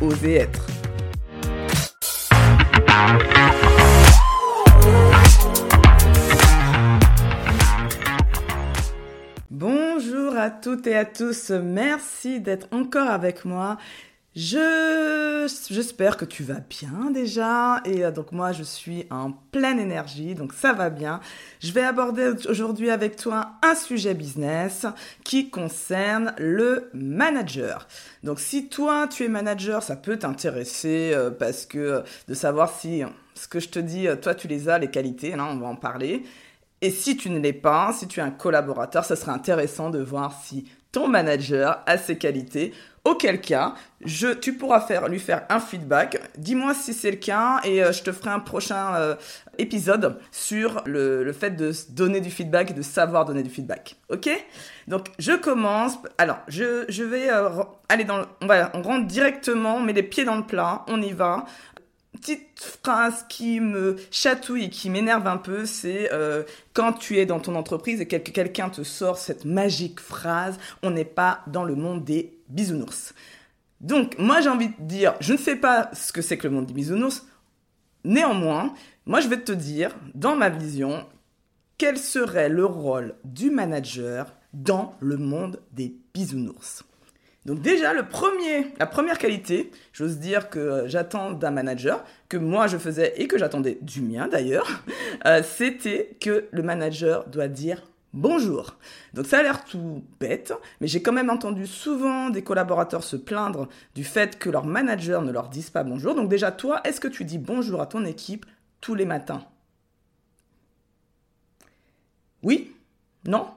Oser être. Bonjour à toutes et à tous, merci d'être encore avec moi. Je j'espère que tu vas bien déjà et euh, donc moi je suis en pleine énergie donc ça va bien. Je vais aborder aujourd'hui avec toi un sujet business qui concerne le manager. Donc si toi tu es manager, ça peut t'intéresser euh, parce que euh, de savoir si ce que je te dis toi tu les as les qualités, là on va en parler. Et si tu ne l'es pas, si tu es un collaborateur, ça serait intéressant de voir si ton manager a ses qualités. Auquel cas, je, tu pourras faire, lui faire un feedback. Dis-moi si c'est le cas et euh, je te ferai un prochain euh, épisode sur le, le, fait de donner du feedback de savoir donner du feedback. Ok? Donc je commence. Alors je, je vais euh, aller dans. on, va, on rentre directement, on met les pieds dans le plat, on y va petite phrase qui me chatouille et qui m'énerve un peu, c'est euh, quand tu es dans ton entreprise et que quelqu'un te sort cette magique phrase, on n'est pas dans le monde des bisounours. Donc, moi j'ai envie de dire, je ne sais pas ce que c'est que le monde des bisounours. Néanmoins, moi je vais te dire, dans ma vision, quel serait le rôle du manager dans le monde des bisounours. Donc déjà, la première qualité, j'ose dire que j'attends d'un manager, que moi je faisais et que j'attendais du mien d'ailleurs, euh, c'était que le manager doit dire bonjour. Donc ça a l'air tout bête, mais j'ai quand même entendu souvent des collaborateurs se plaindre du fait que leur manager ne leur dise pas bonjour. Donc déjà, toi, est-ce que tu dis bonjour à ton équipe tous les matins? Oui? Non?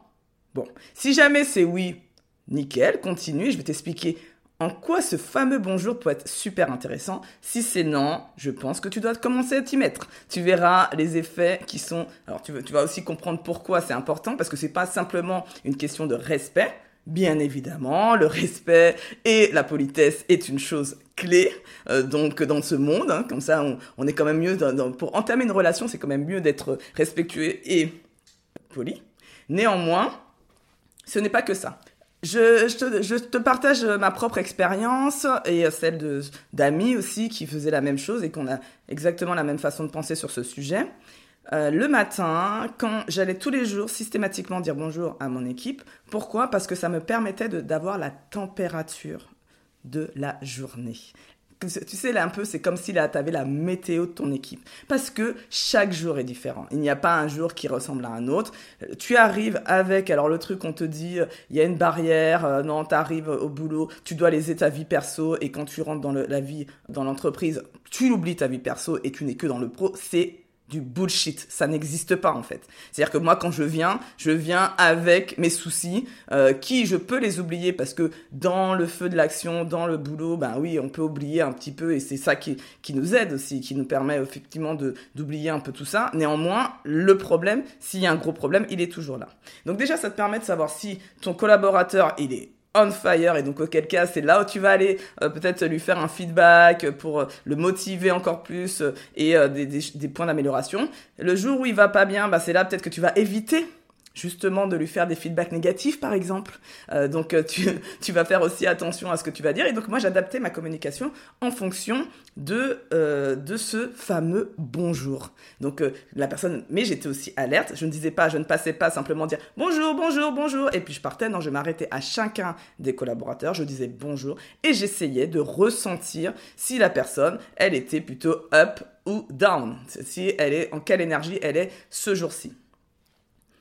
Bon, si jamais c'est oui, Nickel, continue, je vais t'expliquer en quoi ce fameux bonjour peut être super intéressant. Si c'est non, je pense que tu dois commencer à t'y mettre. Tu verras les effets qui sont. Alors tu, vas aussi comprendre pourquoi c'est important parce que c'est pas simplement une question de respect. Bien évidemment, le respect et la politesse est une chose clé euh, donc dans ce monde. Hein. comme ça, on, est quand même mieux pour entamer une relation. C'est quand même mieux d'être respectueux et poli. Néanmoins, ce n'est pas que ça. Je, te, partage ma propre expérience et celle d'amis aussi qui faisaient la même chose et qu'on a exactement la même façon de penser sur ce sujet. Euh, le matin, quand j'allais tous les jours systématiquement dire bonjour à mon équipe. Pourquoi? Parce que ça me permettait d'avoir la température de la journée tu sais, là, un peu, c'est comme si là, tu avais la météo de ton équipe. Parce que chaque jour est différent. Il n'y a pas un jour qui ressemble à un autre. Euh, tu arrives avec, alors le truc, on te dit, euh, il y a une barrière, euh, non, tu arrives au boulot, tu dois laisser ta vie perso, et quand tu rentres dans la vie, dans l'entreprise, tu oublies ta vie perso et tu n'es que dans le pro. C'est du bullshit. Ça n'existe pas en fait. C'est-à-dire que moi quand je viens, je viens avec mes soucis, euh, qui je peux les oublier parce que dans le feu de l'action, dans le boulot, ben oui, on peut oublier un petit peu et c'est ça qui, qui nous aide aussi, qui nous permet effectivement d'oublier un peu tout ça. Néanmoins, le problème, s'il y a un gros problème, il est toujours là. Donc déjà, ça te permet de savoir si ton collaborateur, il est on fire et donc auquel cas c'est là où tu vas aller euh, peut-être lui faire un feedback pour euh, le motiver encore plus euh, et des, des, points d'amélioration. Le jour où il va pas bien, bah, c'est là peut-être que tu vas éviter justement de lui faire des feedbacks négatifs par exemple. Euh, donc euh, tu, tu, vas faire aussi attention à ce que tu vas dire. Et donc moi j'adaptais ma communication en fonction de, euh, de ce fameux bonjour. Donc la personne, mais j'étais aussi alerte. Je ne disais pas, je ne passais pas simplement dire bonjour, bonjour, bonjour. Et puis je partais, non, je m'arrêtais à chacun des collaborateurs, je disais bonjour et j'essayais de ressentir si la personne, elle était plutôt up ou down. Si elle est, en quelle énergie elle est ce jour-ci.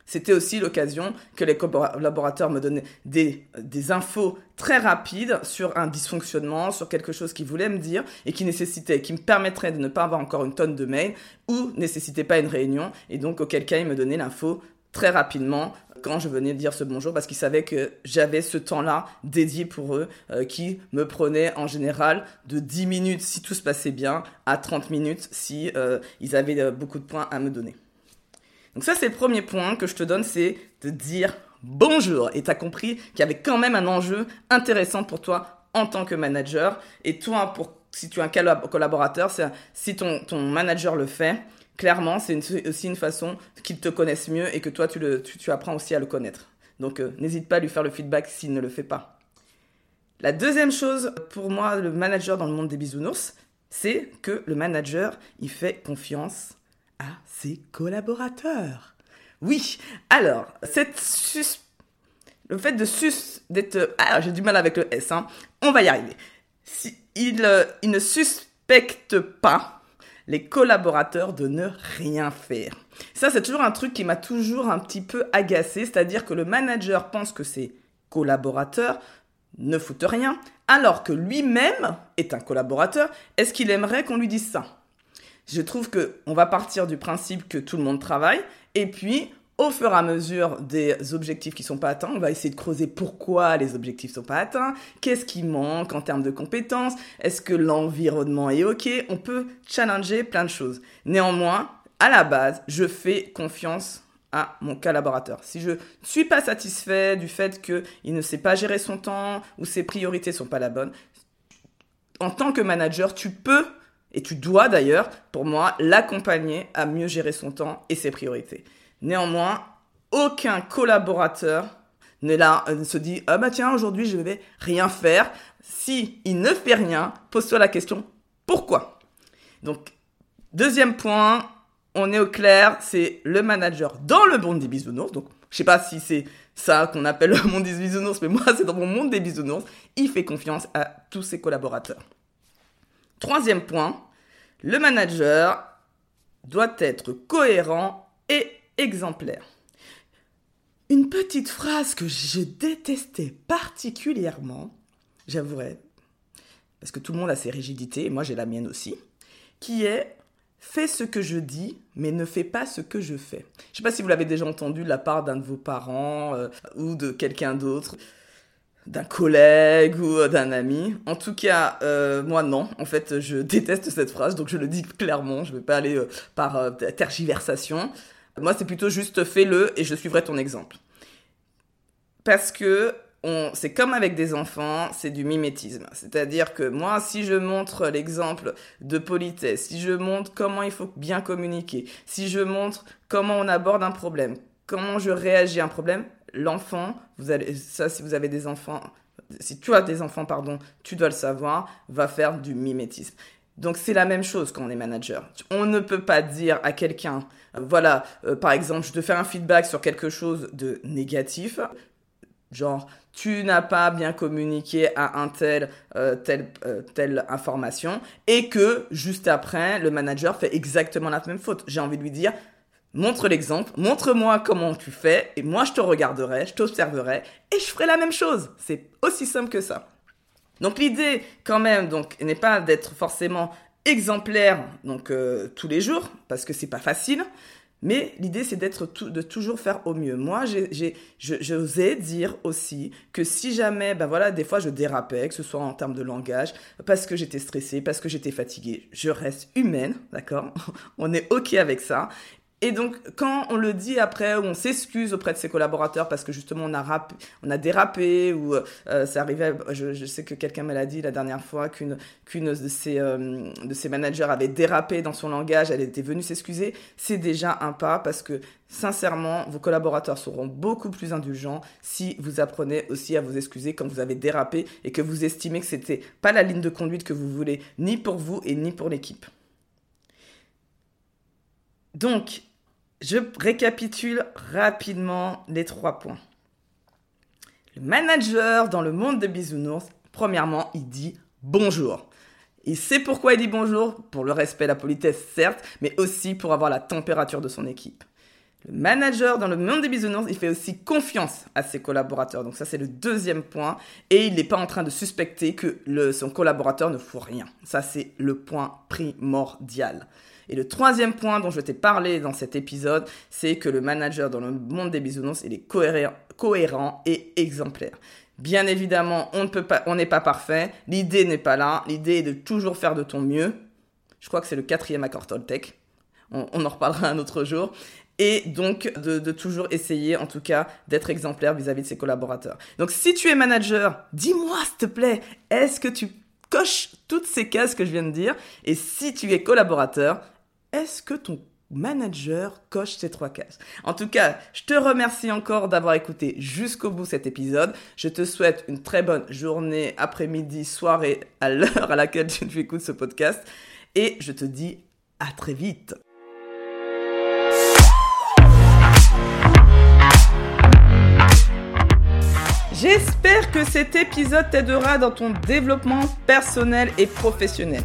C'était aussi l'occasion que les collaborateurs me donnaient des, infos très rapides sur un dysfonctionnement, sur quelque chose qu'ils voulaient me dire et qui nécessitait, qui me permettrait de ne pas avoir encore une tonne de mails ou nécessitait pas une réunion et donc auquel cas ils me donnaient l'info très rapidement quand je venais dire ce bonjour parce qu'ils savaient que j'avais ce temps-là dédié pour eux euh, qui me prenait en général de 10 minutes si tout se passait bien à 30 minutes si euh, ils avaient euh, beaucoup de points à me donner. Donc ça c'est le premier point que je te donne c'est de dire bonjour et tu as compris qu'il y avait quand même un enjeu intéressant pour toi en tant que manager et toi pour si tu es un collaborateur, si ton, manager le fait, clairement, c'est aussi une façon qu'il te connaisse mieux et que toi, tu, apprends aussi à le connaître. Donc, euh, n'hésite pas à lui faire le feedback s'il ne le fait pas. La deuxième chose, pour moi, le manager dans le monde des bisounours, c'est que le manager, il fait confiance à ses collaborateurs. Oui, alors, sus... le fait de sus... d'être... Ah, j'ai du mal avec le S, hein. On va y arriver. Si, euh, il ne suspecte pas les collaborateurs de ne rien faire. Ça, c'est toujours un truc qui m'a toujours un petit peu agacé, c'est-à-dire que le manager pense que ses collaborateurs ne foutent rien, alors que lui-même est un collaborateur. Est-ce qu'il aimerait qu'on lui dise ça? Je trouve que on va partir du principe que tout le monde travaille, et puis au fur et à mesure des objectifs qui sont pas atteints, on va essayer de creuser pourquoi les objectifs sont pas atteints, qu'est-ce qui manque en termes de compétences, est-ce que l'environnement est OK, on peut challenger plein de choses. Néanmoins, à la base, je fais confiance à mon collaborateur. Si je ne suis pas satisfait du fait qu'il ne sait pas gérer son temps ou ses priorités sont pas la bonne, en tant que manager, tu peux et tu dois d'ailleurs, pour moi, l'accompagner à mieux gérer son temps et ses priorités. Néanmoins, aucun collaborateur ne, euh, se dit ah bah tiens aujourd'hui je vais rien faire. Si il ne fait rien, pose-toi la question pourquoi? Donc deuxième point, on est au clair, c'est le manager dans le monde des bisounours. Donc je sais pas si c'est ça qu'on appelle le monde des bisounours, mais moi c'est dans mon monde des bisounours. Il fait confiance à tous ses collaborateurs. Troisième point, le manager doit être cohérent et exemplaire. Une petite phrase que je détestais particulièrement, j'avouerai, parce que tout le monde a ses rigidités, et moi j'ai la mienne aussi, qui est Fais ce que je dis, mais ne fais pas ce que je fais. Je ne sais pas si vous l'avez déjà entendu de la part d'un de vos parents euh, ou de quelqu'un d'autre, d'un collègue ou euh, d'un ami. En tout cas, euh, moi non. En fait, je déteste cette phrase, donc je le dis clairement. Je ne vais pas aller par tergiversation. Moi, c'est plutôt juste fais-le et je suivrai ton exemple. Parce que c'est comme avec des enfants, c'est du mimétisme. C'est-à-dire que moi, si je montre l'exemple de politesse, si je montre comment il faut bien communiquer, si je montre comment on aborde un problème, comment je réagis à un problème, l'enfant, ça, si vous avez des enfants, si tu as des enfants, pardon, tu dois le savoir, va faire du mimétisme. Donc c'est la même chose quand on est manager. On ne peut pas dire à quelqu'un, euh, voilà, euh, par exemple, je te fais un feedback sur quelque chose de négatif, genre tu n'as pas bien communiqué à un tel euh, telle, telle information, et que juste après, le manager fait exactement la même faute. J'ai envie de lui dire, montre l'exemple, montre-moi comment tu fais, et moi je te regarderai, je t'observerai, et je ferai la même chose. C'est aussi simple que ça. Donc l'idée quand même donc n'est pas d'être forcément exemplaire donc euh, tous les jours parce que c'est pas facile. Mais l'idée, c'est d'être de toujours faire au mieux. Moi, j'osais dire aussi que si jamais, ben voilà, des fois je dérapais, que ce soit en termes de langage, parce que j'étais stressée, parce que j'étais fatiguée, je reste humaine, d'accord? On est ok avec ça. Et donc, quand on le dit après, ou on s'excuse auprès de ses collaborateurs parce que justement on a, dérapé, ou euh, ça arrivait, je, sais que quelqu'un me l'a dit la dernière fois, qu'une qu'une de, ses, euh, de ses managers avait dérapé dans son langage, elle était venue s'excuser, c'est déjà un pas parce que sincèrement, vos collaborateurs seront beaucoup plus indulgents si vous apprenez aussi à vous excuser quand vous avez dérapé et que vous estimez que c'était pas la ligne de conduite que vous voulez, ni pour vous et ni pour l'équipe. Donc, je récapitule rapidement les trois points. Le manager dans le monde des bisounours, premièrement, il dit bonjour. Il sait pourquoi il dit bonjour, pour le respect, la politesse, certes, mais aussi pour avoir la température de son équipe. Le manager dans le monde des bisounours, il fait aussi confiance à ses collaborateurs. Donc ça, c'est le deuxième point. Et il n'est pas en train de suspecter que son collaborateur ne fout rien. Ça, c'est le point primordial. Et le troisième point dont je t'ai parlé dans cet épisode, c'est que le manager dans le monde des bisounours, il est cohérent, et exemplaire. Bien évidemment, on ne pas, n'est pas parfait. L'idée n'est pas là. L'idée est de toujours faire de ton mieux. Je crois que c'est le quatrième accord Toltec. On, en reparlera un autre jour et donc de, toujours essayer en tout cas d'être exemplaire vis-à-vis de ses collaborateurs. Donc si tu es manager, dis-moi s'il te plaît, est-ce que tu coches toutes ces cases que je viens de dire? Et si tu es collaborateur, est-ce que ton manager coche ces trois cases? En tout cas, je te remercie encore d'avoir écouté jusqu'au bout cet épisode. Je te souhaite une très bonne journée, après-midi, soirée à l'heure à laquelle tu écoutes ce podcast. Et je te dis à très vite. J'espère que cet épisode t'aidera dans ton développement personnel et professionnel.